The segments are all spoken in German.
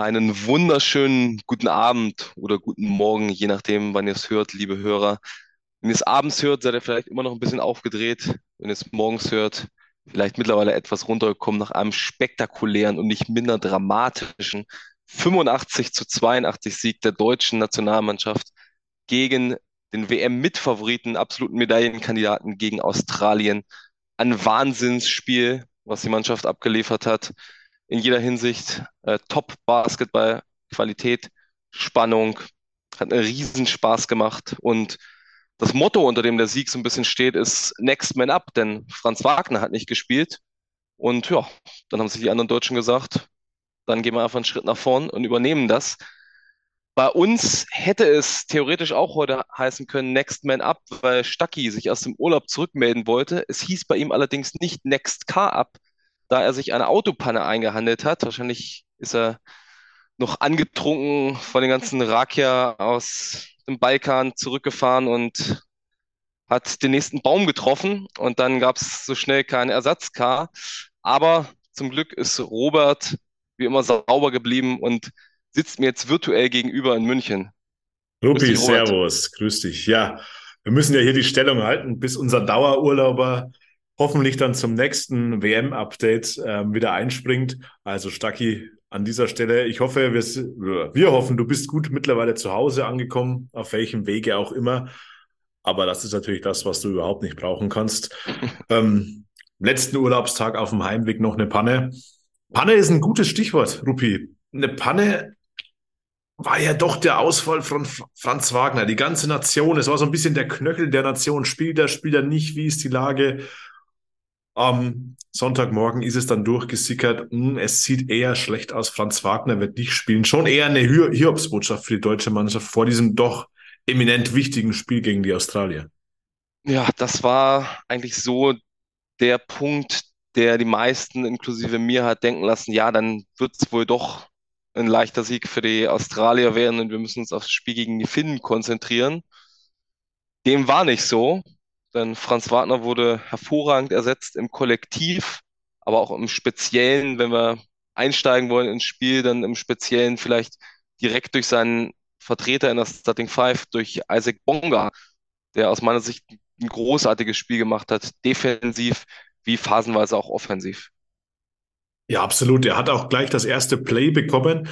Einen wunderschönen guten Abend oder guten Morgen, je nachdem, wann ihr es hört, liebe Hörer. Wenn ihr es abends hört, seid ihr vielleicht immer noch ein bisschen aufgedreht. Wenn ihr es morgens hört, vielleicht mittlerweile etwas runtergekommen nach einem spektakulären und nicht minder dramatischen 85 zu 82 Sieg der deutschen Nationalmannschaft gegen den WM-Mitfavoriten, absoluten Medaillenkandidaten gegen Australien. Ein Wahnsinnsspiel, was die Mannschaft abgeliefert hat in jeder Hinsicht. Äh, Top-Basketball, Qualität, Spannung, hat einen Riesenspaß gemacht. Und das Motto, unter dem der Sieg so ein bisschen steht, ist Next Man Up, denn Franz Wagner hat nicht gespielt. Und ja, dann haben sich die anderen Deutschen gesagt, dann gehen wir einfach einen Schritt nach vorn und übernehmen das. Bei uns hätte es theoretisch auch heute heißen können Next Man Up, weil Stucky sich aus dem Urlaub zurückmelden wollte. Es hieß bei ihm allerdings nicht Next Car Up, da er sich eine Autopanne eingehandelt hat. Wahrscheinlich ist er noch angetrunken von den ganzen Rakia aus dem Balkan zurückgefahren und hat den nächsten Baum getroffen und dann gab es so schnell kein Ersatzcar. Aber zum Glück ist Robert wie immer sauber geblieben und sitzt mir jetzt virtuell gegenüber in München. Rupi, Servus, grüß dich. Ja, wir müssen ja hier die Stellung halten, bis unser Dauerurlauber hoffentlich dann zum nächsten WM-Update äh, wieder einspringt. Also Stacki, an dieser Stelle, ich hoffe, wir, wir hoffen, du bist gut mittlerweile zu Hause angekommen, auf welchem Wege auch immer. Aber das ist natürlich das, was du überhaupt nicht brauchen kannst. ähm, letzten Urlaubstag auf dem Heimweg noch eine Panne. Panne ist ein gutes Stichwort, Rupi. Eine Panne war ja doch der Ausfall von Franz Wagner. Die ganze Nation, es war so ein bisschen der Knöchel der Nation. Spielt er, spielt er nicht? Wie ist die Lage? Am Sonntagmorgen ist es dann durchgesickert, hm, es sieht eher schlecht aus, Franz Wagner wird nicht spielen. Schon eher eine Hiobsbotschaft für die deutsche Mannschaft vor diesem doch eminent wichtigen Spiel gegen die Australier. Ja, das war eigentlich so der Punkt, der die meisten, inklusive mir, hat denken lassen, ja, dann wird es wohl doch ein leichter Sieg für die Australier werden und wir müssen uns aufs Spiel gegen die Finnen konzentrieren. Dem war nicht so. Denn Franz Wagner wurde hervorragend ersetzt im Kollektiv, aber auch im Speziellen, wenn wir einsteigen wollen ins Spiel, dann im Speziellen vielleicht direkt durch seinen Vertreter in der Starting Five, durch Isaac Bonga, der aus meiner Sicht ein großartiges Spiel gemacht hat, defensiv wie phasenweise auch offensiv. Ja, absolut. Er hat auch gleich das erste Play bekommen.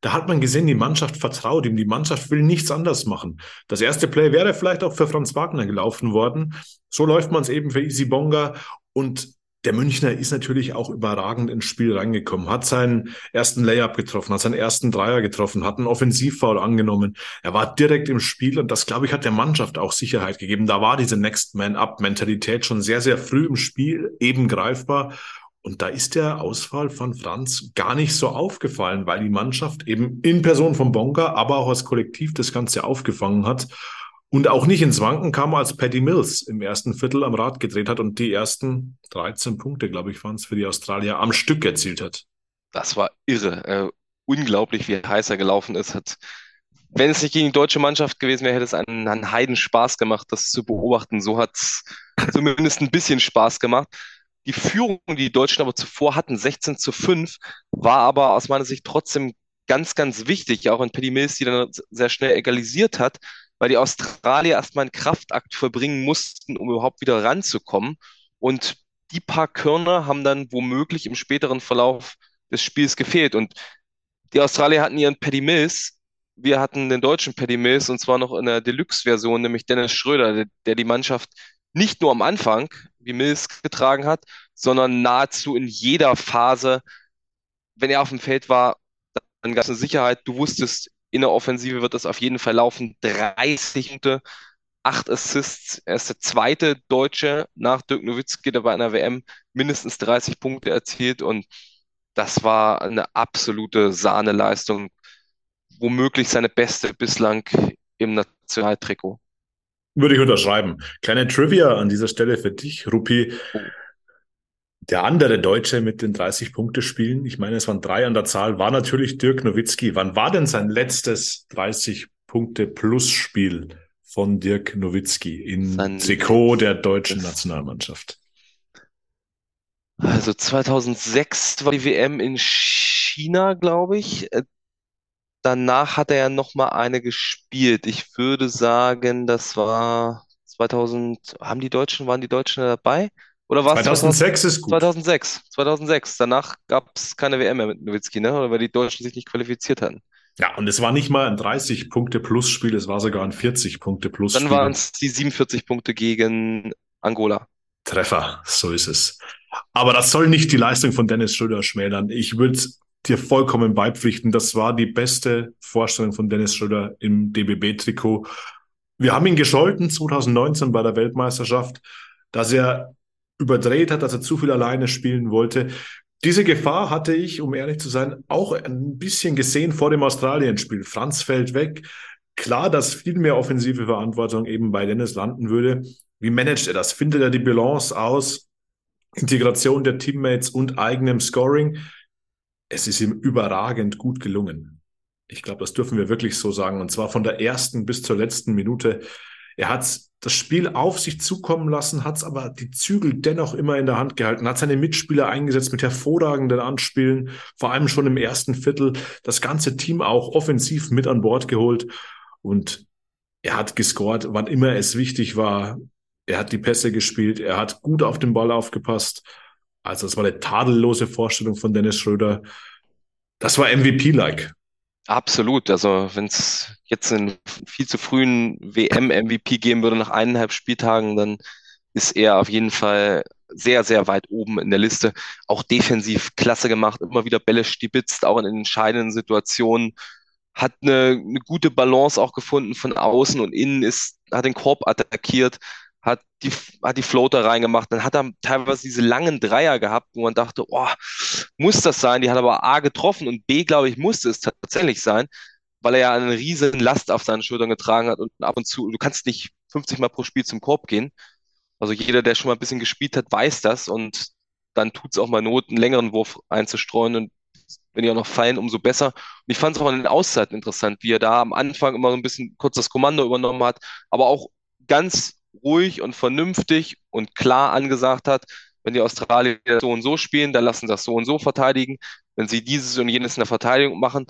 Da hat man gesehen, die Mannschaft vertraut ihm. Die Mannschaft will nichts anders machen. Das erste Play wäre vielleicht auch für Franz Wagner gelaufen worden. So läuft man es eben für Easy Bonga. Und der Münchner ist natürlich auch überragend ins Spiel reingekommen, hat seinen ersten Layup getroffen, hat seinen ersten Dreier getroffen, hat einen Offensivfoul angenommen. Er war direkt im Spiel und das, glaube ich, hat der Mannschaft auch Sicherheit gegeben. Da war diese Next Man Up Mentalität schon sehr, sehr früh im Spiel eben greifbar. Und da ist der Ausfall von Franz gar nicht so aufgefallen, weil die Mannschaft eben in Person von Bonga, aber auch als Kollektiv das Ganze aufgefangen hat und auch nicht ins Wanken kam, als Paddy Mills im ersten Viertel am Rad gedreht hat und die ersten 13 Punkte, glaube ich, waren es für die Australier am Stück erzielt hat. Das war irre. Äh, unglaublich, wie heiß er gelaufen ist. Hat, wenn es nicht gegen die deutsche Mannschaft gewesen wäre, hätte es einen, einen Heiden Spaß gemacht, das zu beobachten. So hat es zumindest ein bisschen Spaß gemacht. Die Führung, die die Deutschen aber zuvor hatten, 16 zu 5, war aber aus meiner Sicht trotzdem ganz, ganz wichtig, auch in Paddy Mills, die dann sehr schnell egalisiert hat, weil die Australier erstmal einen Kraftakt verbringen mussten, um überhaupt wieder ranzukommen. Und die paar Körner haben dann womöglich im späteren Verlauf des Spiels gefehlt. Und die Australier hatten ihren Paddy Mills, wir hatten den deutschen Paddy Mills und zwar noch in der Deluxe-Version, nämlich Dennis Schröder, der, der die Mannschaft nicht nur am Anfang, wie Mills getragen hat, sondern nahezu in jeder Phase, wenn er auf dem Feld war, dann gab es eine Sicherheit. Du wusstest, in der Offensive wird es auf jeden Fall laufen. 30 Punkte, 8 Assists. Er ist der zweite Deutsche nach Dirk Nowitzki, der bei einer WM mindestens 30 Punkte erzielt. Und das war eine absolute Sahneleistung. Womöglich seine beste bislang im Nationaltrikot. Würde ich unterschreiben. Kleine Trivia an dieser Stelle für dich, Rupi. Der andere Deutsche mit den 30-Punkte-Spielen, ich meine, es waren drei an der Zahl, war natürlich Dirk Nowitzki. Wann war denn sein letztes 30-Punkte-Plus-Spiel von Dirk Nowitzki in sein Trikot der deutschen Nationalmannschaft? Also 2006 war die WM in China, glaube ich. Äh, danach hat er ja noch mal eine gespielt. Ich würde sagen, das war 2000. Haben die Deutschen, waren die Deutschen dabei? Oder war es 2006 ist gut. 2006? 2006. Danach gab es keine WM mehr mit Nowitzki, ne? Oder weil die Deutschen sich nicht qualifiziert hatten. Ja, und es war nicht mal ein 30-Punkte-Plus-Spiel, es war sogar ein 40-Punkte-Plus-Spiel. Dann waren es die 47 Punkte gegen Angola. Treffer, so ist es. Aber das soll nicht die Leistung von Dennis Schröder schmälern. Ich würde dir vollkommen beipflichten. Das war die beste Vorstellung von Dennis Schröder im DBB-Trikot. Wir haben ihn gescholten 2019 bei der Weltmeisterschaft, dass er überdreht hat, dass er zu viel alleine spielen wollte. Diese Gefahr hatte ich, um ehrlich zu sein, auch ein bisschen gesehen vor dem Australien-Spiel. Franz fällt weg. Klar, dass viel mehr offensive Verantwortung eben bei Dennis landen würde. Wie managt er das? Findet er die Balance aus Integration der Teammates und eigenem Scoring? Es ist ihm überragend gut gelungen. Ich glaube, das dürfen wir wirklich so sagen. Und zwar von der ersten bis zur letzten Minute. Er hat das Spiel auf sich zukommen lassen, hat es aber die Zügel dennoch immer in der Hand gehalten, hat seine Mitspieler eingesetzt mit hervorragenden Anspielen, vor allem schon im ersten Viertel, das ganze Team auch offensiv mit an Bord geholt und er hat gescored, wann immer es wichtig war. Er hat die Pässe gespielt, er hat gut auf den Ball aufgepasst. Also es war eine tadellose Vorstellung von Dennis Schröder. Das war MVP-like. Absolut. Also wenn es jetzt einen viel zu frühen WM-MVP geben würde nach eineinhalb Spieltagen, dann ist er auf jeden Fall sehr, sehr weit oben in der Liste. Auch defensiv klasse gemacht, immer wieder Bälle stibitzt, auch in entscheidenden Situationen. Hat eine, eine gute Balance auch gefunden von außen und innen, ist, hat den Korb attackiert hat die, hat die Floater reingemacht. Dann hat er teilweise diese langen Dreier gehabt, wo man dachte, oh, muss das sein? Die hat aber A getroffen und B, glaube ich, musste es tatsächlich sein, weil er ja eine riesen Last auf seinen Schultern getragen hat und ab und zu, du kannst nicht 50 Mal pro Spiel zum Korb gehen. Also jeder, der schon mal ein bisschen gespielt hat, weiß das und dann tut es auch mal Not, einen längeren Wurf einzustreuen und wenn die auch noch fallen, umso besser. Und ich fand es auch an den Auszeiten interessant, wie er da am Anfang immer so ein bisschen kurz das Kommando übernommen hat, aber auch ganz ruhig und vernünftig und klar angesagt hat, wenn die Australier so und so spielen, dann lassen sie das so und so verteidigen. Wenn sie dieses und jenes in der Verteidigung machen,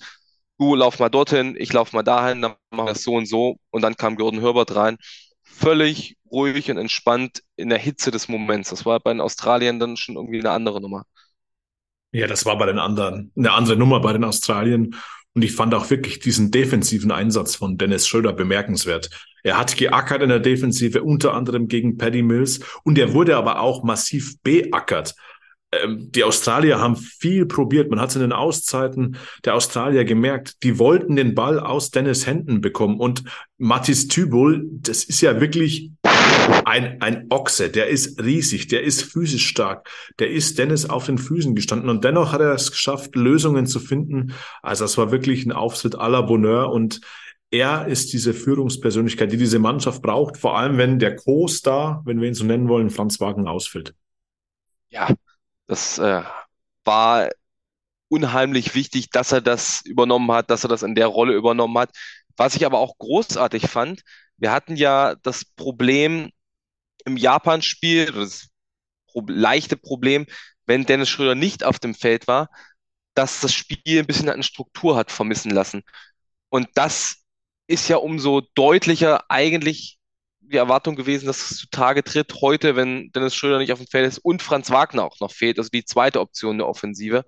du lauf mal dorthin, ich lauf mal dahin, dann machen wir das so und so. Und dann kam Gordon Herbert rein. Völlig ruhig und entspannt in der Hitze des Moments. Das war bei den Australiern dann schon irgendwie eine andere Nummer. Ja, das war bei den anderen eine andere Nummer bei den Australiern. Und ich fand auch wirklich diesen defensiven Einsatz von Dennis Schröder bemerkenswert. Er hat geackert in der Defensive, unter anderem gegen Paddy Mills. Und er wurde aber auch massiv beackert. Ähm, die Australier haben viel probiert. Man hat es in den Auszeiten der Australier gemerkt. Die wollten den Ball aus Dennis Händen bekommen. Und Mathis Tübul, das ist ja wirklich ein, ein Ochse. Der ist riesig. Der ist physisch stark. Der ist Dennis auf den Füßen gestanden. Und dennoch hat er es geschafft, Lösungen zu finden. Also es war wirklich ein Auftritt à la Bonheur. Und er ist diese Führungspersönlichkeit, die diese Mannschaft braucht, vor allem wenn der Co-Star, wenn wir ihn so nennen wollen, Franz Wagen ausfällt. Ja, das äh, war unheimlich wichtig, dass er das übernommen hat, dass er das in der Rolle übernommen hat. Was ich aber auch großartig fand, wir hatten ja das Problem im Japan-Spiel, das leichte Problem, wenn Dennis Schröder nicht auf dem Feld war, dass das Spiel ein bisschen an Struktur hat vermissen lassen. Und das ist ja umso deutlicher eigentlich die Erwartung gewesen, dass es zutage tritt heute, wenn Dennis Schröder nicht auf dem Feld ist und Franz Wagner auch noch fehlt, also die zweite Option der Offensive.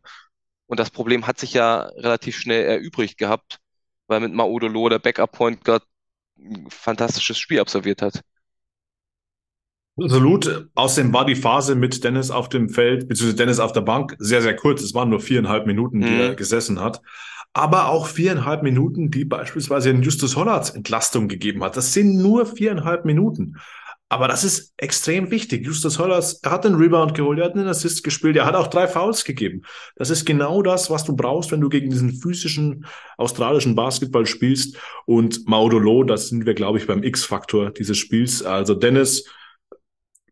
Und das Problem hat sich ja relativ schnell erübrigt gehabt, weil mit Maudolo der Backup Point Guard ein fantastisches Spiel absolviert hat. Absolut. Außerdem war die Phase mit Dennis auf dem Feld, beziehungsweise Dennis auf der Bank, sehr, sehr kurz. Es waren nur viereinhalb Minuten, die mhm. er gesessen hat aber auch viereinhalb Minuten, die beispielsweise in Justus Hollards Entlastung gegeben hat. Das sind nur viereinhalb Minuten. Aber das ist extrem wichtig. Justus Hollards, hat den Rebound geholt, er hat einen Assist gespielt, er hat auch drei Fouls gegeben. Das ist genau das, was du brauchst, wenn du gegen diesen physischen australischen Basketball spielst. Und Maudolo, das sind wir, glaube ich, beim X-Faktor dieses Spiels. Also Dennis,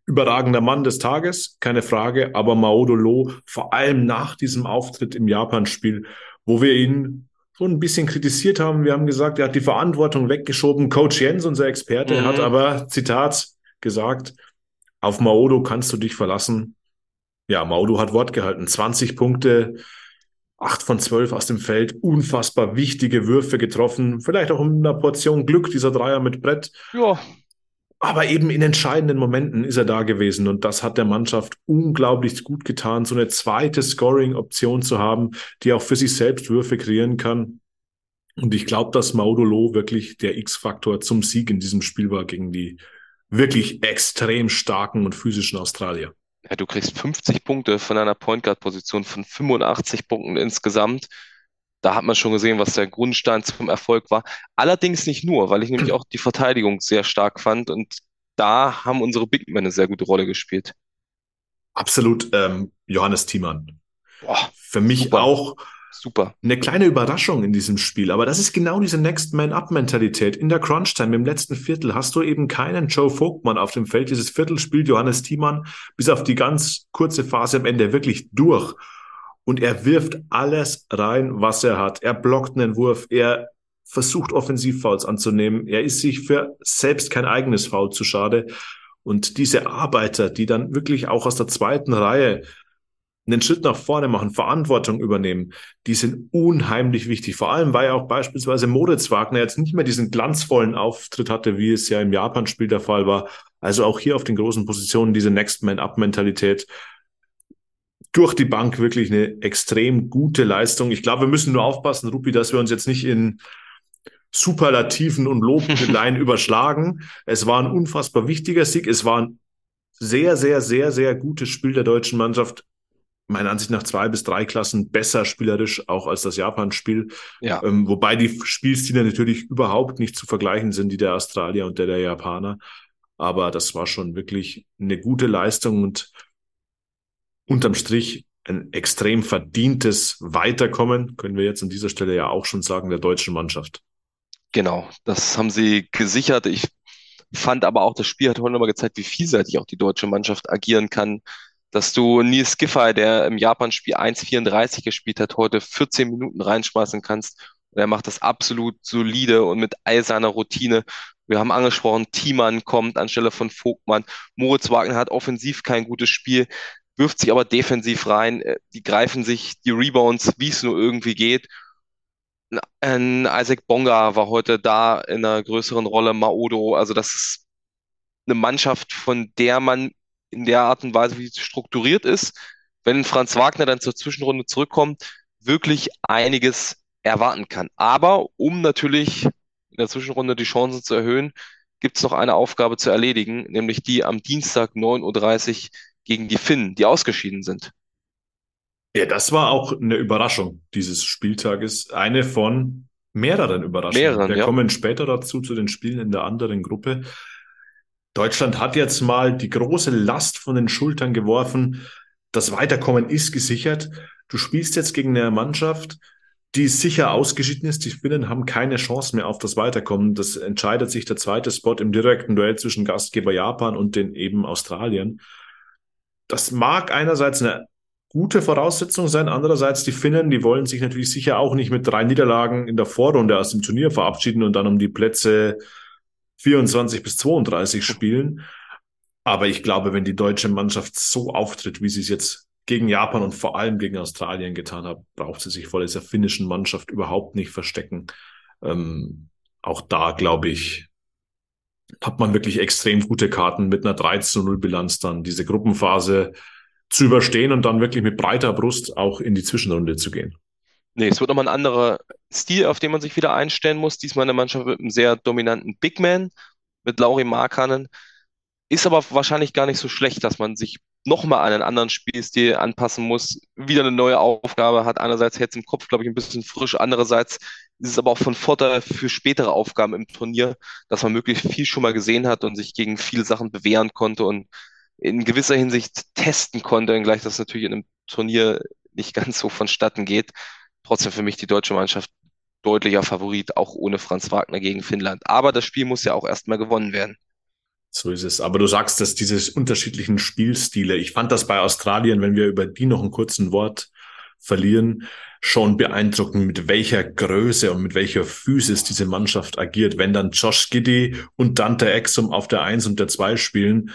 überragender Mann des Tages, keine Frage, aber Maudolo, vor allem nach diesem Auftritt im Japan-Spiel, wo wir ihn schon ein bisschen kritisiert haben. Wir haben gesagt, er hat die Verantwortung weggeschoben. Coach Jens, unser Experte, mhm. hat aber, Zitat, gesagt, auf Maodo kannst du dich verlassen. Ja, Maodo hat Wort gehalten. 20 Punkte, acht von zwölf aus dem Feld, unfassbar wichtige Würfe getroffen, vielleicht auch in einer Portion Glück, dieser Dreier mit Brett. Ja. Aber eben in entscheidenden Momenten ist er da gewesen und das hat der Mannschaft unglaublich gut getan, so eine zweite Scoring-Option zu haben, die auch für sich selbst Würfe kreieren kann. Und ich glaube, dass Maudolo wirklich der X-Faktor zum Sieg in diesem Spiel war gegen die wirklich extrem starken und physischen Australier. Ja, du kriegst 50 Punkte von einer Point Guard Position von 85 Punkten insgesamt. Da hat man schon gesehen, was der Grundstein zum Erfolg war. Allerdings nicht nur, weil ich nämlich auch die Verteidigung sehr stark fand und da haben unsere Big Men eine sehr gute Rolle gespielt. Absolut, ähm, Johannes Thiemann. Boah, Für mich super. auch Super. Eine kleine Überraschung in diesem Spiel, aber das ist genau diese Next Man Up Mentalität. In der Crunch Time im letzten Viertel hast du eben keinen Joe Vogtmann auf dem Feld. Dieses Viertel spielt Johannes Thiemann bis auf die ganz kurze Phase am Ende wirklich durch. Und er wirft alles rein, was er hat. Er blockt einen Wurf, er versucht Offensivfouls anzunehmen. Er ist sich für selbst kein eigenes Foul zu schade. Und diese Arbeiter, die dann wirklich auch aus der zweiten Reihe einen Schritt nach vorne machen, Verantwortung übernehmen, die sind unheimlich wichtig. Vor allem, weil auch beispielsweise Moritz Wagner jetzt nicht mehr diesen glanzvollen Auftritt hatte, wie es ja im Japan-Spiel der Fall war. Also auch hier auf den großen Positionen diese Next-Man-Up-Mentalität. Durch die Bank wirklich eine extrem gute Leistung. Ich glaube, wir müssen nur aufpassen, Rupi, dass wir uns jetzt nicht in Superlativen und Lobeleien überschlagen. Es war ein unfassbar wichtiger Sieg. Es war ein sehr, sehr, sehr, sehr gutes Spiel der deutschen Mannschaft meiner Ansicht nach zwei bis drei Klassen besser spielerisch auch als das Japan-Spiel. Ja. Ähm, wobei die Spielstile natürlich überhaupt nicht zu vergleichen sind, die der Australier und der der Japaner. Aber das war schon wirklich eine gute Leistung und unterm Strich ein extrem verdientes Weiterkommen, können wir jetzt an dieser Stelle ja auch schon sagen, der deutschen Mannschaft. Genau, das haben sie gesichert. Ich fand aber auch, das Spiel hat heute nochmal gezeigt, wie vielseitig auch die deutsche Mannschaft agieren kann dass du Nils Giffey, der im Japan-Spiel 1,34 gespielt hat, heute 14 Minuten reinschmeißen kannst. Und er macht das absolut solide und mit all seiner Routine. Wir haben angesprochen, Thiemann kommt anstelle von Vogtmann. Moritz Wagner hat offensiv kein gutes Spiel, wirft sich aber defensiv rein. Äh, die greifen sich die Rebounds, wie es nur irgendwie geht. Ein Isaac Bonga war heute da in einer größeren Rolle, Maodo. Also das ist eine Mannschaft, von der man in der Art und Weise, wie es strukturiert ist, wenn Franz Wagner dann zur Zwischenrunde zurückkommt, wirklich einiges erwarten kann. Aber um natürlich in der Zwischenrunde die Chancen zu erhöhen, gibt es noch eine Aufgabe zu erledigen, nämlich die am Dienstag 9.30 Uhr gegen die Finnen, die ausgeschieden sind. Ja, das war auch eine Überraschung dieses Spieltages. Eine von mehreren Überraschungen. Mehreren, Wir ja. kommen später dazu zu den Spielen in der anderen Gruppe. Deutschland hat jetzt mal die große Last von den Schultern geworfen. Das Weiterkommen ist gesichert. Du spielst jetzt gegen eine Mannschaft, die sicher ausgeschieden ist. Die Finnen haben keine Chance mehr auf das Weiterkommen. Das entscheidet sich der zweite Spot im direkten Duell zwischen Gastgeber Japan und den eben Australien. Das mag einerseits eine gute Voraussetzung sein. Andererseits die Finnen, die wollen sich natürlich sicher auch nicht mit drei Niederlagen in der Vorrunde aus dem Turnier verabschieden und dann um die Plätze 24 bis 32 spielen. Aber ich glaube, wenn die deutsche Mannschaft so auftritt, wie sie es jetzt gegen Japan und vor allem gegen Australien getan hat, braucht sie sich vor dieser finnischen Mannschaft überhaupt nicht verstecken. Ähm, auch da, glaube ich, hat man wirklich extrem gute Karten mit einer 13 0 Bilanz dann diese Gruppenphase zu überstehen und dann wirklich mit breiter Brust auch in die Zwischenrunde zu gehen. Nee, es wird nochmal ein anderer Stil, auf den man sich wieder einstellen muss. Diesmal eine Mannschaft mit einem sehr dominanten Big Man, mit Lauri Markanen. Ist aber wahrscheinlich gar nicht so schlecht, dass man sich nochmal an einen anderen Spielstil anpassen muss, wieder eine neue Aufgabe hat. Einerseits jetzt im Kopf, glaube ich, ein bisschen frisch. Andererseits ist es aber auch von Vorteil für spätere Aufgaben im Turnier, dass man möglichst viel schon mal gesehen hat und sich gegen viele Sachen bewähren konnte und in gewisser Hinsicht testen konnte, wenngleich das natürlich in einem Turnier nicht ganz so vonstatten geht trotzdem für mich die deutsche Mannschaft deutlicher Favorit, auch ohne Franz Wagner gegen Finnland. Aber das Spiel muss ja auch erstmal gewonnen werden. So ist es. Aber du sagst, dass diese unterschiedlichen Spielstile, ich fand das bei Australien, wenn wir über die noch einen kurzen Wort verlieren, schon beeindruckend, mit welcher Größe und mit welcher Physis diese Mannschaft agiert. Wenn dann Josh Giddy und Dante Exum auf der Eins und der Zwei spielen,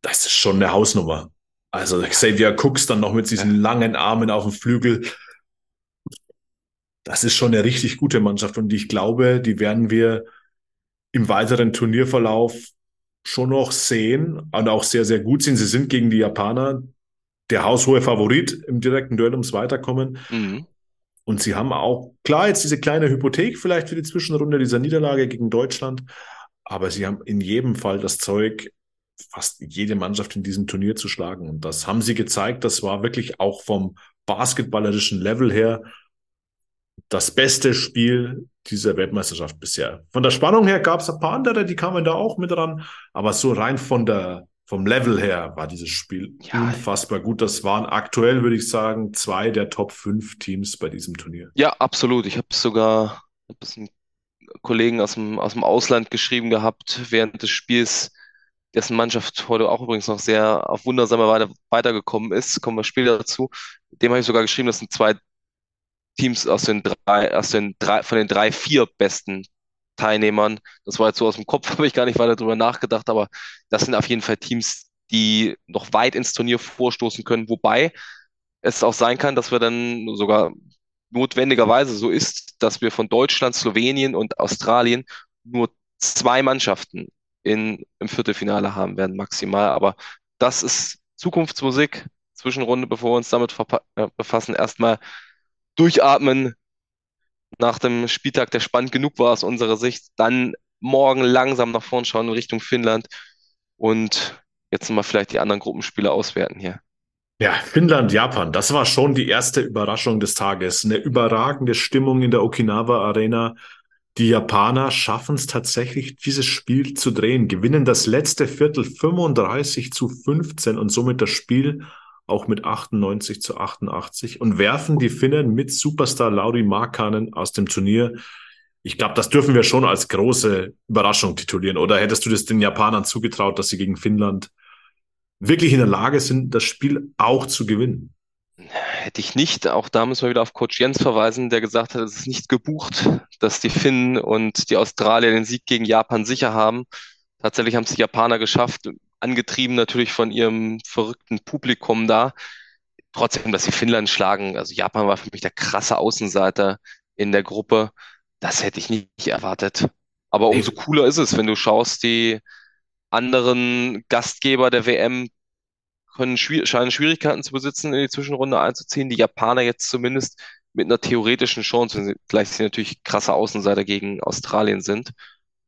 das ist schon eine Hausnummer. Also Xavier Cooks dann noch mit diesen langen Armen auf dem Flügel, das ist schon eine richtig gute Mannschaft und ich glaube, die werden wir im weiteren Turnierverlauf schon noch sehen und auch sehr, sehr gut sind. Sie sind gegen die Japaner der haushohe Favorit im direkten Duell ums Weiterkommen. Mhm. Und sie haben auch, klar, jetzt diese kleine Hypothek vielleicht für die Zwischenrunde dieser Niederlage gegen Deutschland, aber sie haben in jedem Fall das Zeug, fast jede Mannschaft in diesem Turnier zu schlagen. Und das haben sie gezeigt. Das war wirklich auch vom basketballerischen Level her das beste Spiel dieser Weltmeisterschaft bisher. Von der Spannung her gab es ein paar andere, die kamen da auch mit dran, aber so rein von der vom Level her war dieses Spiel ja. unfassbar gut. Das waren aktuell, würde ich sagen, zwei der Top 5 Teams bei diesem Turnier. Ja, absolut. Ich habe sogar ein bisschen Kollegen aus dem, aus dem Ausland geschrieben gehabt während des Spiels, dessen Mannschaft heute auch übrigens noch sehr auf wundersame Weise weitergekommen ist. Kommen wir später dazu. Dem habe ich sogar geschrieben, das sind zwei Teams aus den drei, aus den drei, von den drei, vier besten Teilnehmern. Das war jetzt so aus dem Kopf, habe ich gar nicht weiter drüber nachgedacht, aber das sind auf jeden Fall Teams, die noch weit ins Turnier vorstoßen können, wobei es auch sein kann, dass wir dann sogar notwendigerweise so ist, dass wir von Deutschland, Slowenien und Australien nur zwei Mannschaften in, im Viertelfinale haben werden, maximal. Aber das ist Zukunftsmusik. Zwischenrunde, bevor wir uns damit äh, befassen, erstmal durchatmen, nach dem Spieltag, der spannend genug war aus unserer Sicht, dann morgen langsam nach vorn schauen in Richtung Finnland und jetzt nochmal vielleicht die anderen Gruppenspiele auswerten hier. Ja, Finnland, Japan, das war schon die erste Überraschung des Tages. Eine überragende Stimmung in der Okinawa Arena. Die Japaner schaffen es tatsächlich, dieses Spiel zu drehen, gewinnen das letzte Viertel 35 zu 15 und somit das Spiel auch mit 98 zu 88 und werfen die Finnen mit Superstar Lauri Markkanen aus dem Turnier. Ich glaube, das dürfen wir schon als große Überraschung titulieren. Oder hättest du das den Japanern zugetraut, dass sie gegen Finnland wirklich in der Lage sind, das Spiel auch zu gewinnen? Hätte ich nicht. Auch da müssen wir wieder auf Coach Jens verweisen, der gesagt hat, es ist nicht gebucht, dass die Finnen und die Australier den Sieg gegen Japan sicher haben. Tatsächlich haben es die Japaner geschafft, angetrieben natürlich von ihrem verrückten Publikum da. Trotzdem, dass sie Finnland schlagen, also Japan war für mich der krasse Außenseiter in der Gruppe. Das hätte ich nicht erwartet. Aber umso cooler ist es, wenn du schaust, die anderen Gastgeber der WM können scheinen Schwierigkeiten zu besitzen, in die Zwischenrunde einzuziehen. Die Japaner jetzt zumindest mit einer theoretischen Chance, gleich sie natürlich krasse Außenseiter gegen Australien sind.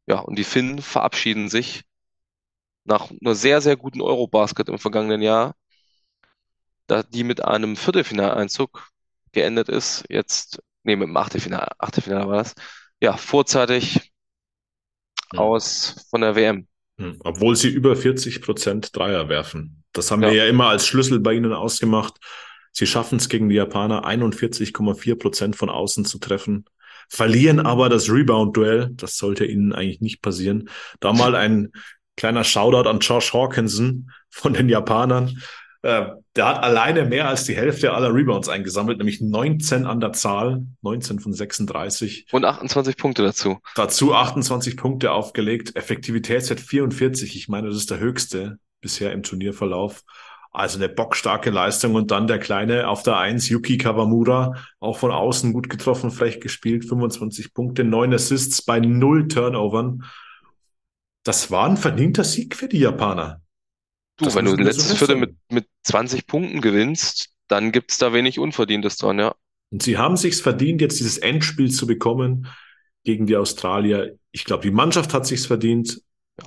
Ja, und die Finnen verabschieden sich nach einer sehr, sehr guten Eurobasket im vergangenen Jahr, da die mit einem Viertelfinaleinzug geendet ist, jetzt, nee, mit dem Achtelfinale, Achtelfinale war das, ja, vorzeitig ja. aus von der WM. Hm, obwohl sie über 40 Prozent Dreier werfen. Das haben ja. wir ja immer als Schlüssel bei ihnen ausgemacht. Sie schaffen es gegen die Japaner 41,4 Prozent von außen zu treffen, verlieren aber das Rebound-Duell. Das sollte ihnen eigentlich nicht passieren. Da mal ein Kleiner Shoutout an Josh Hawkinson von den Japanern. Äh, der hat alleine mehr als die Hälfte aller Rebounds eingesammelt, nämlich 19 an der Zahl, 19 von 36. Und 28 Punkte dazu. Dazu 28 Punkte aufgelegt, Effektivitätswert 44. Ich meine, das ist der höchste bisher im Turnierverlauf. Also eine bockstarke Leistung und dann der Kleine auf der Eins, Yuki Kawamura, auch von außen gut getroffen, frech gespielt, 25 Punkte, 9 Assists bei null Turnovern das war ein verdienter Sieg für die Japaner. Du, das wenn du letztes so Viertel mit, mit 20 Punkten gewinnst, dann gibt es da wenig Unverdientes dran, ja. Und sie haben sich's verdient, jetzt dieses Endspiel zu bekommen gegen die Australier. Ich glaube, die Mannschaft hat sich's verdient,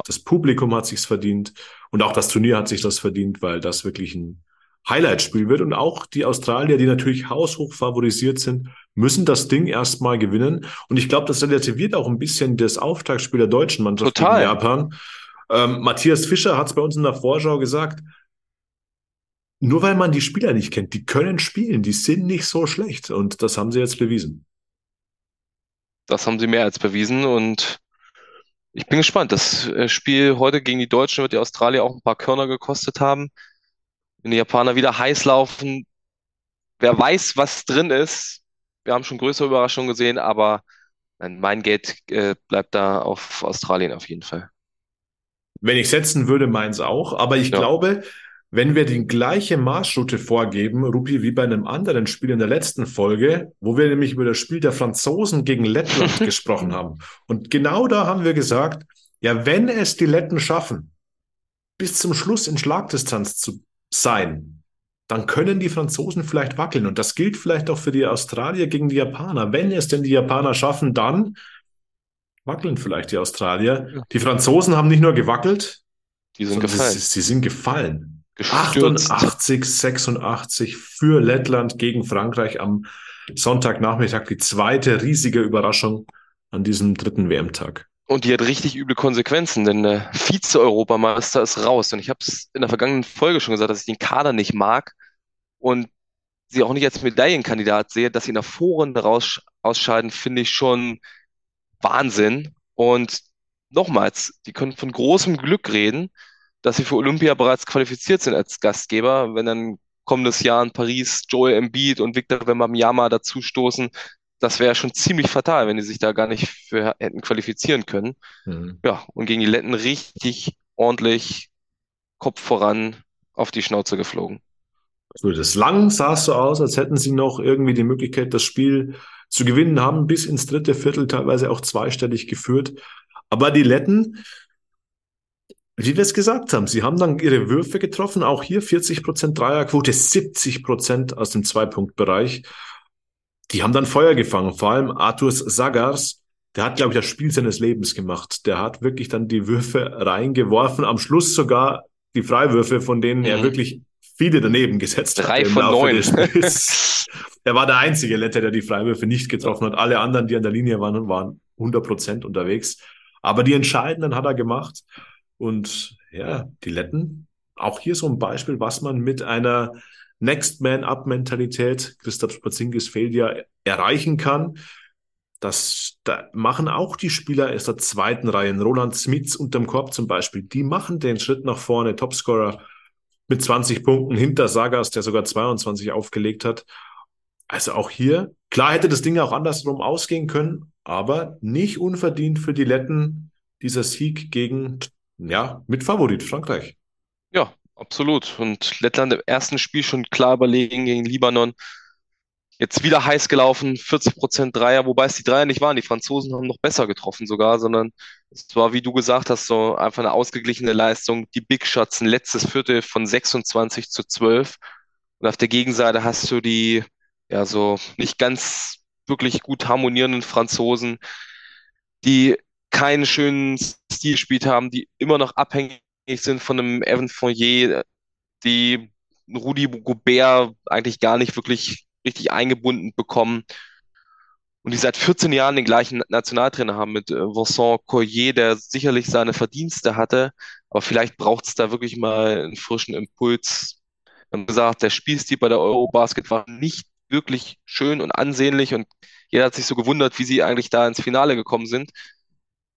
das Publikum hat sich's verdient und auch das Turnier hat sich das verdient, weil das wirklich ein Highlight-Spiel wird. Und auch die Australier, die natürlich haushoch favorisiert sind, müssen das Ding erstmal gewinnen. Und ich glaube, das relativiert auch ein bisschen das Auftaktspiel der deutschen Mannschaft Total. gegen Japan. Ähm, Matthias Fischer hat es bei uns in der Vorschau gesagt, nur weil man die Spieler nicht kennt, die können spielen, die sind nicht so schlecht. Und das haben sie jetzt bewiesen. Das haben sie mehr als bewiesen und ich bin gespannt. Das äh, Spiel heute gegen die Deutschen wird die Australier auch ein paar Körner gekostet haben wenn die Japaner wieder heiß laufen, wer weiß, was drin ist. Wir haben schon größere Überraschungen gesehen, aber mein Geld äh, bleibt da auf Australien auf jeden Fall. Wenn ich setzen würde, meins auch. Aber ich ja. glaube, wenn wir die gleiche Marschroute vorgeben, Rupi, wie bei einem anderen Spiel in der letzten Folge, wo wir nämlich über das Spiel der Franzosen gegen Lettland gesprochen haben. Und genau da haben wir gesagt, ja, wenn es die Letten schaffen, bis zum Schluss in Schlagdistanz zu sein, dann können die Franzosen vielleicht wackeln. Und das gilt vielleicht auch für die Australier gegen die Japaner. Wenn es denn die Japaner schaffen, dann wackeln vielleicht die Australier. Die Franzosen haben nicht nur gewackelt, die sind gefallen. Sie, sie sind gefallen. Gestürzt. 88, 86 für Lettland gegen Frankreich am Sonntagnachmittag. Die zweite riesige Überraschung an diesem dritten WM-Tag. Und die hat richtig üble Konsequenzen, denn der Vize-Europameister ist raus. Und ich habe es in der vergangenen Folge schon gesagt, dass ich den Kader nicht mag und sie auch nicht als Medaillenkandidat sehe. Dass sie in der Vorrunde raus ausscheiden, finde ich schon Wahnsinn. Und nochmals, die können von großem Glück reden, dass sie für Olympia bereits qualifiziert sind als Gastgeber. Wenn dann kommendes Jahr in Paris Joel Embiid und Victor Wembanyama dazu stoßen, das wäre schon ziemlich fatal, wenn die sich da gar nicht für hätten qualifizieren können. Mhm. Ja, und gegen die Letten richtig ordentlich Kopf voran auf die Schnauze geflogen. So, das lang sah es so aus, als hätten sie noch irgendwie die Möglichkeit, das Spiel zu gewinnen, haben bis ins dritte Viertel teilweise auch zweistellig geführt. Aber die Letten, wie wir es gesagt haben, sie haben dann ihre Würfe getroffen, auch hier 40 Prozent Dreierquote, 70 Prozent aus dem Zwei-Punkt-Bereich die haben dann Feuer gefangen. Vor allem Arthur Sagars, der hat, glaube ich, das Spiel seines Lebens gemacht. Der hat wirklich dann die Würfe reingeworfen. Am Schluss sogar die Freiwürfe, von denen mhm. er wirklich viele daneben gesetzt hat. Drei von neun. er war der einzige Letter, der die Freiwürfe nicht getroffen hat. Alle anderen, die an der Linie waren, waren 100 Prozent unterwegs. Aber die entscheidenden hat er gemacht. Und ja, die Letten, auch hier so ein Beispiel, was man mit einer Next Man Up Mentalität, Christoph Spazingis fehlt ja, erreichen kann. Das da machen auch die Spieler aus der zweiten Reihe, Roland Smits unterm Korb zum Beispiel, die machen den Schritt nach vorne, Topscorer mit 20 Punkten hinter Sagas, der sogar 22 aufgelegt hat. Also auch hier, klar hätte das Ding auch andersrum ausgehen können, aber nicht unverdient für die Letten dieser Sieg gegen, ja, mit Favorit Frankreich. Ja, absolut. Und Lettland im ersten Spiel schon klar überlegen gegen Libanon. Jetzt wieder heiß gelaufen, 40 Prozent Dreier, wobei es die Dreier nicht waren. Die Franzosen haben noch besser getroffen sogar, sondern es war, wie du gesagt hast, so einfach eine ausgeglichene Leistung. Die Big Shots, ein letztes Viertel von 26 zu 12. Und auf der Gegenseite hast du die, ja, so nicht ganz wirklich gut harmonierenden Franzosen, die keinen schönen Stil gespielt haben, die immer noch abhängig sind von einem Evan Fournier, die Rudi Gobert eigentlich gar nicht wirklich richtig eingebunden bekommen. Und die seit 14 Jahren den gleichen Nationaltrainer haben mit äh, Vincent Collier, der sicherlich seine Verdienste hatte. Aber vielleicht braucht es da wirklich mal einen frischen Impuls. Haben gesagt, der Spielstil bei der Eurobasket war nicht wirklich schön und ansehnlich und jeder hat sich so gewundert, wie sie eigentlich da ins Finale gekommen sind.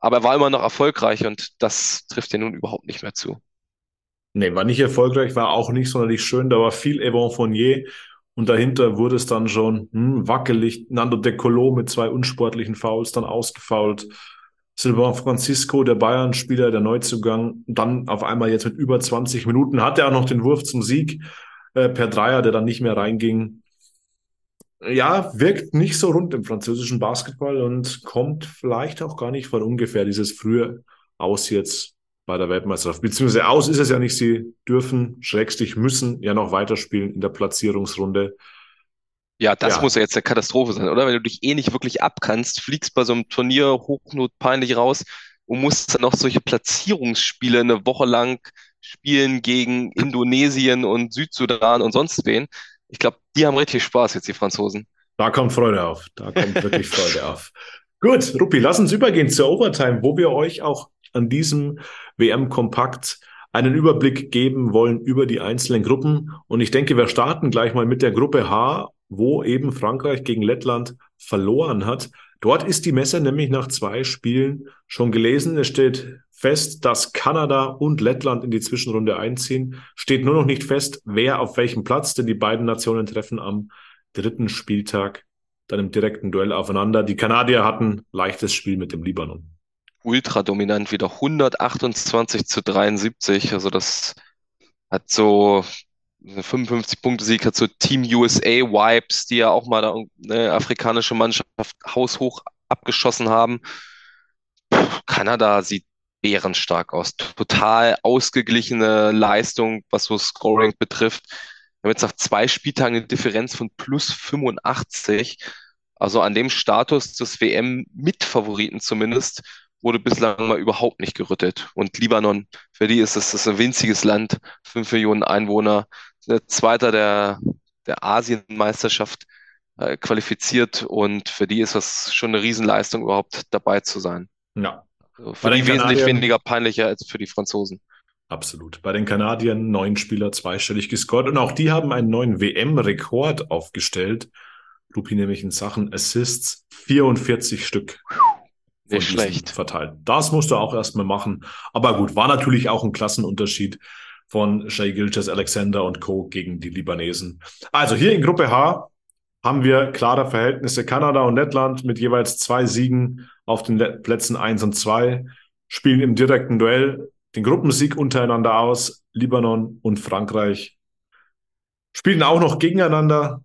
Aber er war immer noch erfolgreich und das trifft dir nun überhaupt nicht mehr zu. Nee, war nicht erfolgreich, war auch nicht sonderlich schön. Da war viel Evan Fournier und dahinter wurde es dann schon hm, wackelig. Nando De Colo mit zwei unsportlichen Fouls dann ausgefault. Sylvain Francisco, der Bayern-Spieler, der Neuzugang, dann auf einmal jetzt mit über 20 Minuten, hatte er auch noch den Wurf zum Sieg äh, per Dreier, der dann nicht mehr reinging ja, wirkt nicht so rund im französischen Basketball und kommt vielleicht auch gar nicht von ungefähr dieses frühe Aus jetzt bei der Weltmeisterschaft. Beziehungsweise aus ist es ja nicht, sie dürfen, schrägstich müssen ja noch weiterspielen in der Platzierungsrunde. Ja, das ja. muss ja jetzt eine Katastrophe sein, oder? Wenn du dich eh nicht wirklich abkannst, fliegst bei so einem Turnier hochnotpeinlich raus und musst dann noch solche Platzierungsspiele eine Woche lang spielen gegen Indonesien und Südsudan und sonst wen. Ich glaube, die haben richtig Spaß jetzt, die Franzosen. Da kommt Freude auf. Da kommt wirklich Freude auf. Gut, Ruppi, lass uns übergehen zur Overtime, wo wir euch auch an diesem WM-Kompakt einen Überblick geben wollen über die einzelnen Gruppen. Und ich denke, wir starten gleich mal mit der Gruppe H, wo eben Frankreich gegen Lettland verloren hat. Dort ist die Messe nämlich nach zwei Spielen schon gelesen. Es steht fest, dass Kanada und Lettland in die Zwischenrunde einziehen. Steht nur noch nicht fest, wer auf welchem Platz, denn die beiden Nationen treffen am dritten Spieltag dann im direkten Duell aufeinander. Die Kanadier hatten leichtes Spiel mit dem Libanon. Ultra dominant wieder 128 zu 73. Also das hat so 55-Punkte-Sieg, hat so Team USA-Wipes, die ja auch mal eine afrikanische Mannschaft haushoch abgeschossen haben. Kanada sieht bärenstark aus. Total ausgeglichene Leistung, was so Scoring betrifft. Wir haben jetzt nach zwei Spieltagen eine Differenz von plus 85. Also an dem Status des WM-Mitfavoriten zumindest wurde bislang mal überhaupt nicht gerüttelt. Und Libanon, für die ist es ein winziges Land, fünf Millionen Einwohner, Zweiter der, der Asienmeisterschaft äh, qualifiziert und für die ist das schon eine Riesenleistung, überhaupt dabei zu sein. Ja. Also für die wesentlich weniger peinlicher als für die Franzosen. Absolut. Bei den Kanadiern neun Spieler zweistellig gescored und auch die haben einen neuen WM-Rekord aufgestellt. Lupi nämlich in Sachen Assists 44 Stück. Nicht schlecht. Verteilt. Das musst du auch erstmal machen. Aber gut, war natürlich auch ein Klassenunterschied von Shea Gilches Alexander und Co. gegen die Libanesen. Also hier in Gruppe H haben wir klare Verhältnisse. Kanada und Lettland mit jeweils zwei Siegen auf den Plätzen eins und zwei spielen im direkten Duell den Gruppensieg untereinander aus. Libanon und Frankreich spielen auch noch gegeneinander.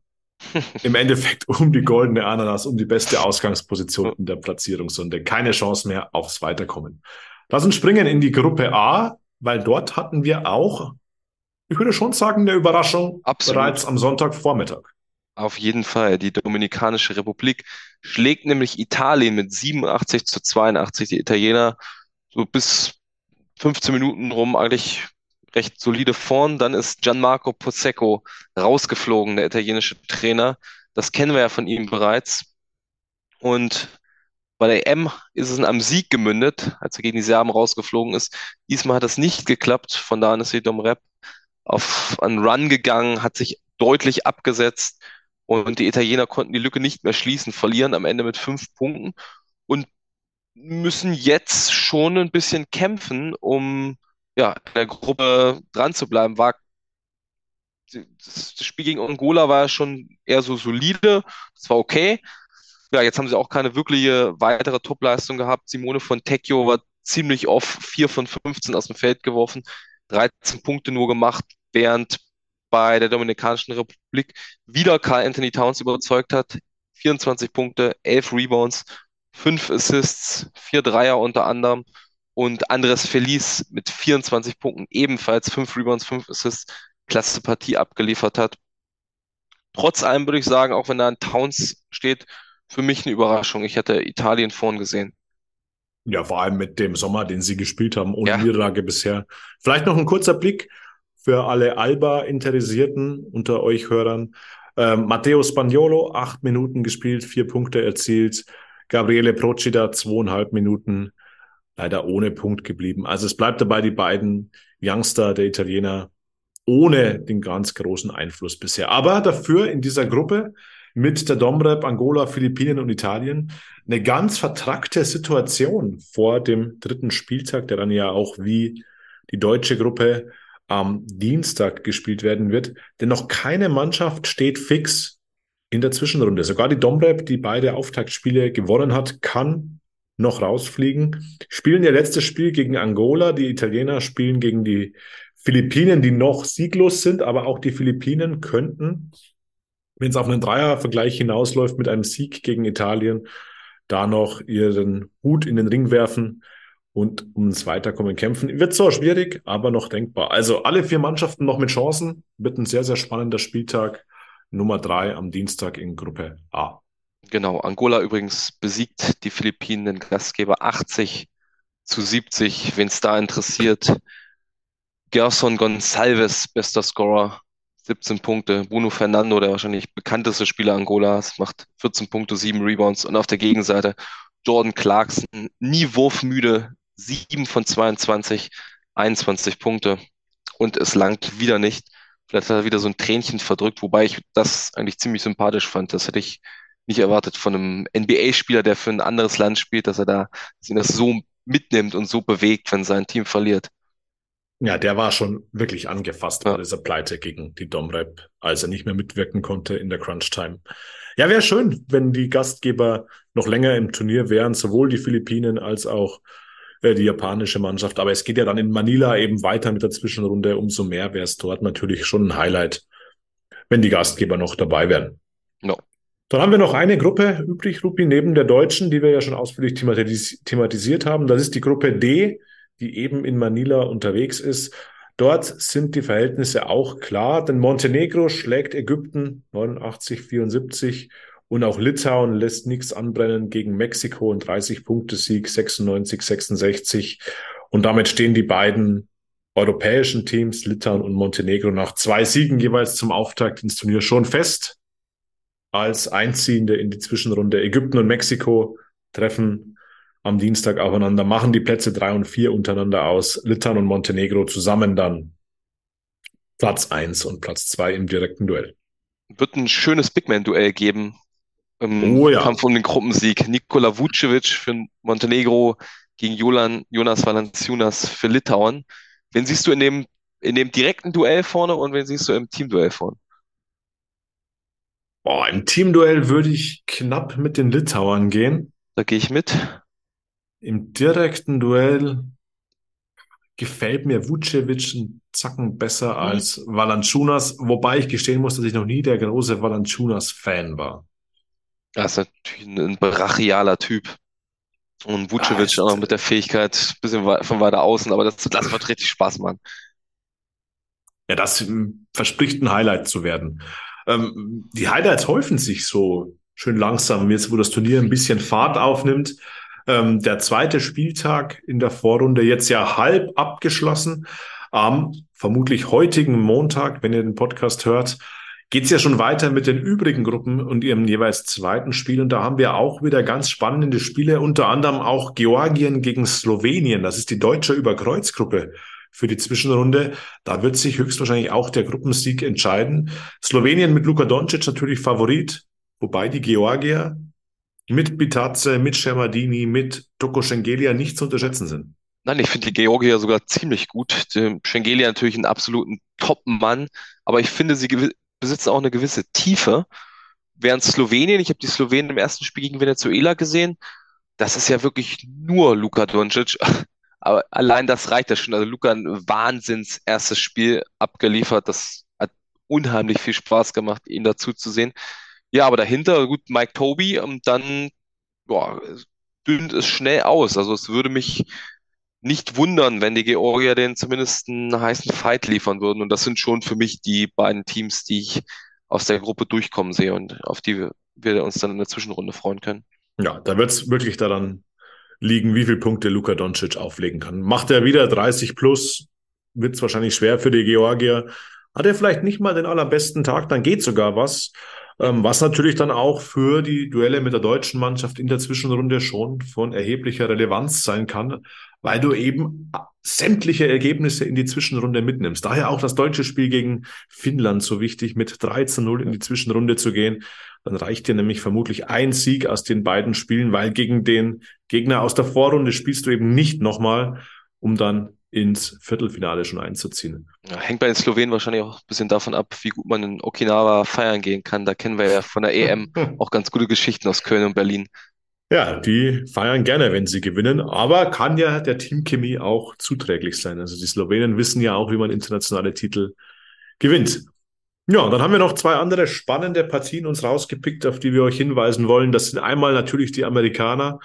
Im Endeffekt um die goldene Ananas, um die beste Ausgangsposition in der Platzierungsrunde. Keine Chance mehr aufs Weiterkommen. Lass uns springen in die Gruppe A, weil dort hatten wir auch, ich würde schon sagen, eine Überraschung Absolut. bereits am Sonntagvormittag. Auf jeden Fall. Die Dominikanische Republik schlägt nämlich Italien mit 87 zu 82. Die Italiener so bis 15 Minuten rum eigentlich recht solide vorn. Dann ist Gianmarco Pozzecco rausgeflogen, der italienische Trainer. Das kennen wir ja von ihm bereits. Und bei der M ist es in einem Sieg gemündet, als er gegen die Serben rausgeflogen ist. Diesmal hat das nicht geklappt. Von da an ist die Domrep auf einen Run gegangen, hat sich deutlich abgesetzt und die Italiener konnten die Lücke nicht mehr schließen, verlieren am Ende mit fünf Punkten und müssen jetzt schon ein bisschen kämpfen, um ja, in der Gruppe dran zu bleiben. War, das Spiel gegen Angola war schon eher so solide, das war okay. Ja, jetzt haben sie auch keine wirkliche weitere Topleistung gehabt. Simone von Tecchio war ziemlich off, 4 von 15 aus dem Feld geworfen, 13 Punkte nur gemacht, während bei der Dominikanischen Republik wieder Carl Anthony Towns überzeugt hat. 24 Punkte, 11 Rebounds, 5 Assists, 4 Dreier unter anderem und Andres Feliz mit 24 Punkten ebenfalls 5 Rebounds, 5 Assists, klasse Partie abgeliefert hat. Trotz allem würde ich sagen, auch wenn da ein Towns steht, für mich eine Überraschung. Ich hätte Italien vorn gesehen. Ja, vor allem mit dem Sommer, den sie gespielt haben, ohne ja. Niederlage bisher. Vielleicht noch ein kurzer Blick für alle Alba-Interessierten unter euch Hörern. Ähm, Matteo Spagnolo, acht Minuten gespielt, vier Punkte erzielt. Gabriele Procida, zweieinhalb Minuten, leider ohne Punkt geblieben. Also es bleibt dabei, die beiden Youngster der Italiener ohne den ganz großen Einfluss bisher. Aber dafür in dieser Gruppe mit der Domrep, Angola, Philippinen und Italien eine ganz vertrackte Situation vor dem dritten Spieltag, der dann ja auch wie die deutsche Gruppe am Dienstag gespielt werden wird. Denn noch keine Mannschaft steht fix in der Zwischenrunde. Sogar die Domrep, die beide Auftaktspiele gewonnen hat, kann noch rausfliegen. Spielen ihr letztes Spiel gegen Angola. Die Italiener spielen gegen die Philippinen, die noch sieglos sind, aber auch die Philippinen könnten, wenn es auf einen Dreiervergleich hinausläuft mit einem Sieg gegen Italien, da noch ihren Hut in den Ring werfen und ums Weiterkommen kämpfen. Wird zwar schwierig, aber noch denkbar. Also alle vier Mannschaften noch mit Chancen. Wird ein sehr, sehr spannender Spieltag. Nummer drei am Dienstag in Gruppe A. Genau, Angola übrigens besiegt die Philippinen, den Gastgeber 80 zu 70, wen es da interessiert. Gerson Gonçalves, bester Scorer, 17 Punkte. Bruno Fernando, der wahrscheinlich bekannteste Spieler Angolas, macht 14 Punkte, 7 Rebounds. Und auf der Gegenseite Jordan Clarkson, nie wurfmüde, 7 von 22, 21 Punkte. Und es langt wieder nicht. Vielleicht hat er wieder so ein Tränchen verdrückt, wobei ich das eigentlich ziemlich sympathisch fand. Das hätte ich nicht erwartet von einem NBA-Spieler, der für ein anderes Land spielt, dass er da dass ihn das so mitnimmt und so bewegt, wenn sein Team verliert. Ja, der war schon wirklich angefasst ja. bei dieser Pleite gegen die Domrep, als er nicht mehr mitwirken konnte in der Crunch-Time. Ja, wäre schön, wenn die Gastgeber noch länger im Turnier wären, sowohl die Philippinen als auch äh, die japanische Mannschaft. Aber es geht ja dann in Manila eben weiter mit der Zwischenrunde. Umso mehr wäre es dort natürlich schon ein Highlight, wenn die Gastgeber noch dabei wären. No. Dann haben wir noch eine Gruppe übrig, Rupi, neben der deutschen, die wir ja schon ausführlich thematis thematisiert haben. Das ist die Gruppe D, die eben in Manila unterwegs ist. Dort sind die Verhältnisse auch klar, denn Montenegro schlägt Ägypten 89, 74 und auch Litauen lässt nichts anbrennen gegen Mexiko und 30-Punkte-Sieg 96, 66. Und damit stehen die beiden europäischen Teams, Litauen und Montenegro, nach zwei Siegen jeweils zum Auftakt ins Turnier schon fest. Als Einziehende in die Zwischenrunde Ägypten und Mexiko treffen am Dienstag aufeinander, machen die Plätze drei und vier untereinander aus. Litauen und Montenegro zusammen dann Platz eins und Platz zwei im direkten Duell. Wird ein schönes Bigman-Duell geben im oh, ja. Kampf um den Gruppensieg. Nikola Vucevic für Montenegro gegen Jolan, Jonas Valanciunas für Litauen. Wen siehst du in dem, in dem direkten Duell vorne und wen siehst du im Teamduell vorne? Boah, im Teamduell würde ich knapp mit den Litauern gehen. Da gehe ich mit. Im direkten Duell gefällt mir Vucevic einen Zacken besser mhm. als Valanciunas, wobei ich gestehen muss, dass ich noch nie der große Valanciunas-Fan war. Das ist natürlich ein brachialer Typ. Und Vucevic ah, auch noch mit der Fähigkeit, ein bisschen von weiter außen, aber das, das wird richtig Spaß machen. Ja, das hm, verspricht ein Highlight zu werden. Ähm, die Highlights häufen sich so schön langsam, jetzt wo das Turnier ein bisschen Fahrt aufnimmt. Ähm, der zweite Spieltag in der Vorrunde jetzt ja halb abgeschlossen. Am vermutlich heutigen Montag, wenn ihr den Podcast hört, geht's ja schon weiter mit den übrigen Gruppen und ihrem jeweils zweiten Spiel. Und da haben wir auch wieder ganz spannende Spiele, unter anderem auch Georgien gegen Slowenien. Das ist die deutsche Überkreuzgruppe für die Zwischenrunde. Da wird sich höchstwahrscheinlich auch der Gruppensieg entscheiden. Slowenien mit Luka Doncic natürlich Favorit, wobei die Georgier mit Bitaze, mit Schermadini, mit Toko Schengelia nicht zu unterschätzen sind. Nein, ich finde die Georgier sogar ziemlich gut. Schengelia natürlich einen absoluten Top-Mann, aber ich finde, sie besitzen auch eine gewisse Tiefe. Während Slowenien, ich habe die Slowenen im ersten Spiel gegen Venezuela gesehen, das ist ja wirklich nur Luka Doncic. Aber allein das reicht ja schon. Also Luka ein Wahnsinns erstes Spiel abgeliefert. Das hat unheimlich viel Spaß gemacht, ihn dazu zu sehen. Ja, aber dahinter, gut, Mike Toby und dann boah, dünnt es schnell aus. Also es würde mich nicht wundern, wenn die Georgier den zumindest einen heißen Fight liefern würden. Und das sind schon für mich die beiden Teams, die ich aus der Gruppe durchkommen sehe und auf die wir uns dann in der Zwischenrunde freuen können. Ja, da wird es wirklich daran liegen, wie viele Punkte Luka Doncic auflegen kann. Macht er wieder 30 plus, wird es wahrscheinlich schwer für die Georgier. Hat er vielleicht nicht mal den allerbesten Tag, dann geht sogar was. Ähm, was natürlich dann auch für die Duelle mit der deutschen Mannschaft in der Zwischenrunde schon von erheblicher Relevanz sein kann, weil du eben sämtliche Ergebnisse in die Zwischenrunde mitnimmst. Daher auch das deutsche Spiel gegen Finnland so wichtig, mit 3 zu 0 in die Zwischenrunde zu gehen. Dann reicht dir nämlich vermutlich ein Sieg aus den beiden Spielen, weil gegen den Gegner aus der Vorrunde spielst du eben nicht nochmal, um dann ins Viertelfinale schon einzuziehen. Ja, hängt bei den Slowenen wahrscheinlich auch ein bisschen davon ab, wie gut man in Okinawa feiern gehen kann. Da kennen wir ja von der EM auch ganz gute Geschichten aus Köln und Berlin. Ja, die feiern gerne, wenn sie gewinnen, aber kann ja der Teamchemie auch zuträglich sein. Also die Slowenen wissen ja auch, wie man internationale Titel gewinnt. Ja, dann haben wir noch zwei andere spannende Partien uns rausgepickt, auf die wir euch hinweisen wollen. Das sind einmal natürlich die Amerikaner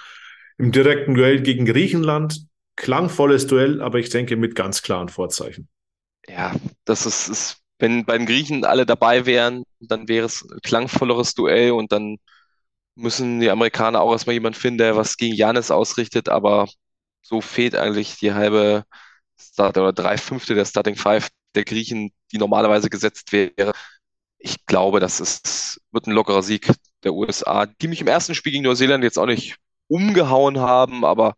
im direkten Duell gegen Griechenland klangvolles Duell, aber ich denke mit ganz klaren Vorzeichen. Ja, das ist, ist wenn bei den Griechen alle dabei wären, dann wäre es ein klangvolleres Duell und dann müssen die Amerikaner auch erstmal jemand finden, der was gegen Janis ausrichtet, aber so fehlt eigentlich die halbe Start oder drei Fünfte der Starting Five der Griechen, die normalerweise gesetzt wäre. Ich glaube, das ist, wird ein lockerer Sieg der USA, die mich im ersten Spiel gegen Neuseeland jetzt auch nicht umgehauen haben, aber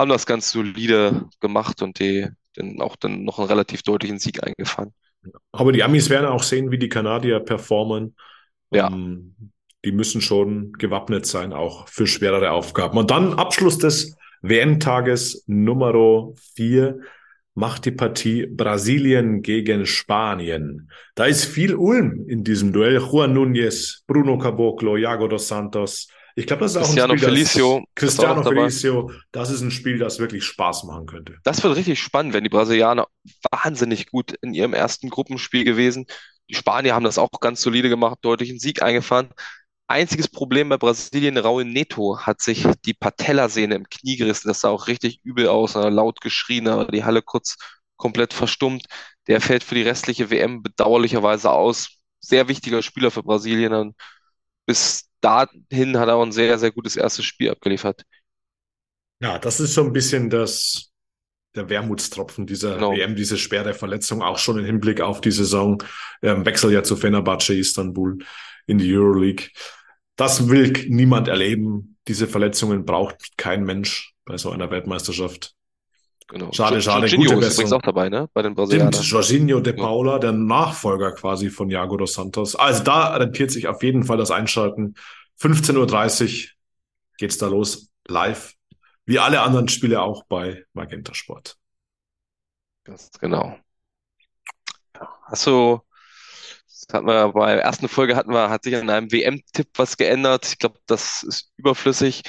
haben das ganz solide gemacht und die dann auch dann noch einen relativ deutlichen Sieg eingefahren. Aber die Amis werden auch sehen, wie die Kanadier performen. Ja. Um, ähm, die müssen schon gewappnet sein, auch für schwerere Aufgaben. Und dann Abschluss des WM-Tages Nummer 4 macht die Partie Brasilien gegen Spanien. Da ist viel Ulm in diesem Duell. Juan Núñez, Bruno Caboclo, Iago dos Santos, Ich glaube, das ist Cristiano auch ein Spiel, Felicio, das, Cristiano Felicio, das ist ein Spiel, das wirklich Spaß machen könnte. Das wird richtig spannend, wenn die Brasilianer wahnsinnig gut in ihrem ersten Gruppenspiel gewesen. Die Spanier haben das auch ganz solide gemacht, deutlichen Sieg eingefahren. Einziges Problem bei Brasilien, Raul Neto hat sich die Patellasehne im Knie gerissen. Das sah auch richtig übel aus, laut geschrien, aber die Halle kurz komplett verstummt. Der fällt für die restliche WM bedauerlicherweise aus. Sehr wichtiger Spieler für Brasilien. Bis dahin hat er auch ein sehr, sehr gutes erstes Spiel abgeliefert. Ja, das ist so ein bisschen das, der Wermutstropfen dieser genau. WM, diese schwere Verletzung, auch schon im Hinblick auf die Saison. Ähm, Wechsel ja zu Fenerbahce Istanbul in die Euroleague. Das will niemand erleben. Diese Verletzungen braucht kein Mensch bei so einer Weltmeisterschaft. Genau. Schade, schade. Jorginho Gute ist übrigens auch dabei, ne? Bei den Brasilianern. Stimmt, Jorginho de Paula, der Nachfolger quasi von Iago dos Santos. Also da rentiert sich auf jeden Fall das Einschalten. 15.30 Uhr geht's da los, live. Wie alle anderen Spiele auch bei Magenta Sport. Ganz genau. Hast du, das hatten wir bei der ersten Folge hatten wir, hat sich an einem WM-Tipp was geändert. Ich glaube, das ist überflüssig.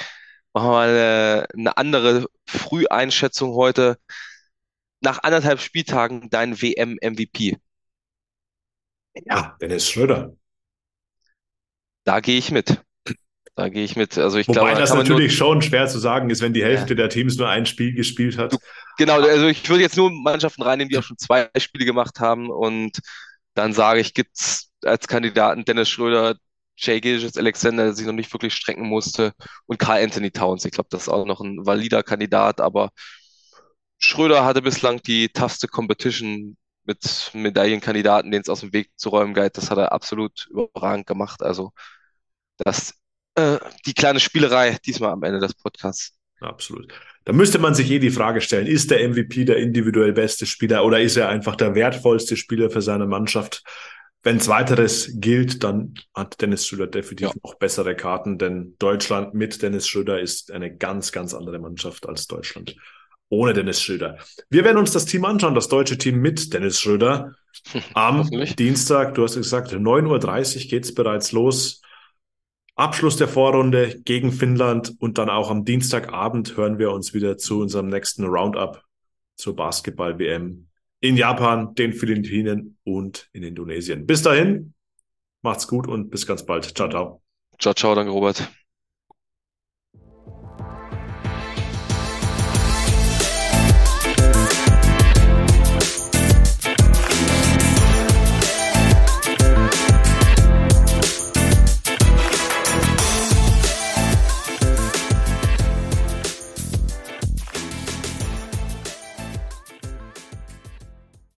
Machen wir mal eine, eine andere Früheinschätzung heute. Nach anderthalb Spieltagen dein WM-MVP. Ja, Dennis Schröder. Da gehe ich mit. Da gehe ich mit. Also ich Wobei glaube, das natürlich schon schwer zu sagen ist, wenn die Hälfte ja. der Teams nur ein Spiel gespielt hat. Du, genau, also ich würde jetzt nur Mannschaften reinnehmen, die auch schon zwei Spiele gemacht haben und dann sage ich, gibt's als Kandidaten Dennis Schröder, Jay Gilgis Alexander, der sich noch nicht wirklich strecken musste und Carl Anthony Towns. Ich glaube, das ist auch noch ein valider Kandidat, aber Schröder hatte bislang die toughste Competition mit Medaillenkandidaten, denen es aus dem Weg zu räumen galt. Das hat er absolut überragend gemacht. Also das äh, die kleine Spielerei diesmal am Ende des Podcasts. Absolut. Da müsste man sich eh die Frage stellen, ist der MVP der individuell beste Spieler oder ist er einfach der wertvollste Spieler für seine Mannschaft? Wenn es weiteres gilt, dann hat Dennis Schröder definitiv ja. noch bessere Karten, denn Deutschland mit Dennis Schröder ist eine ganz, ganz andere Mannschaft als Deutschland ohne Dennis Schröder. Wir werden uns das Team anschauen, das deutsche Team mit Dennis Schröder. Am Dienstag, du hast gesagt, 9.30 Uhr geht es bereits los. Abschluss der Vorrunde gegen Finnland und dann auch am Dienstagabend hören wir uns wieder zu unserem nächsten Roundup zur Basketball-WM in Japan, den Philippinen und in Indonesien. Bis dahin, macht's gut und bis ganz bald. Ciao, ciao. Ciao, ciao, danke Robert.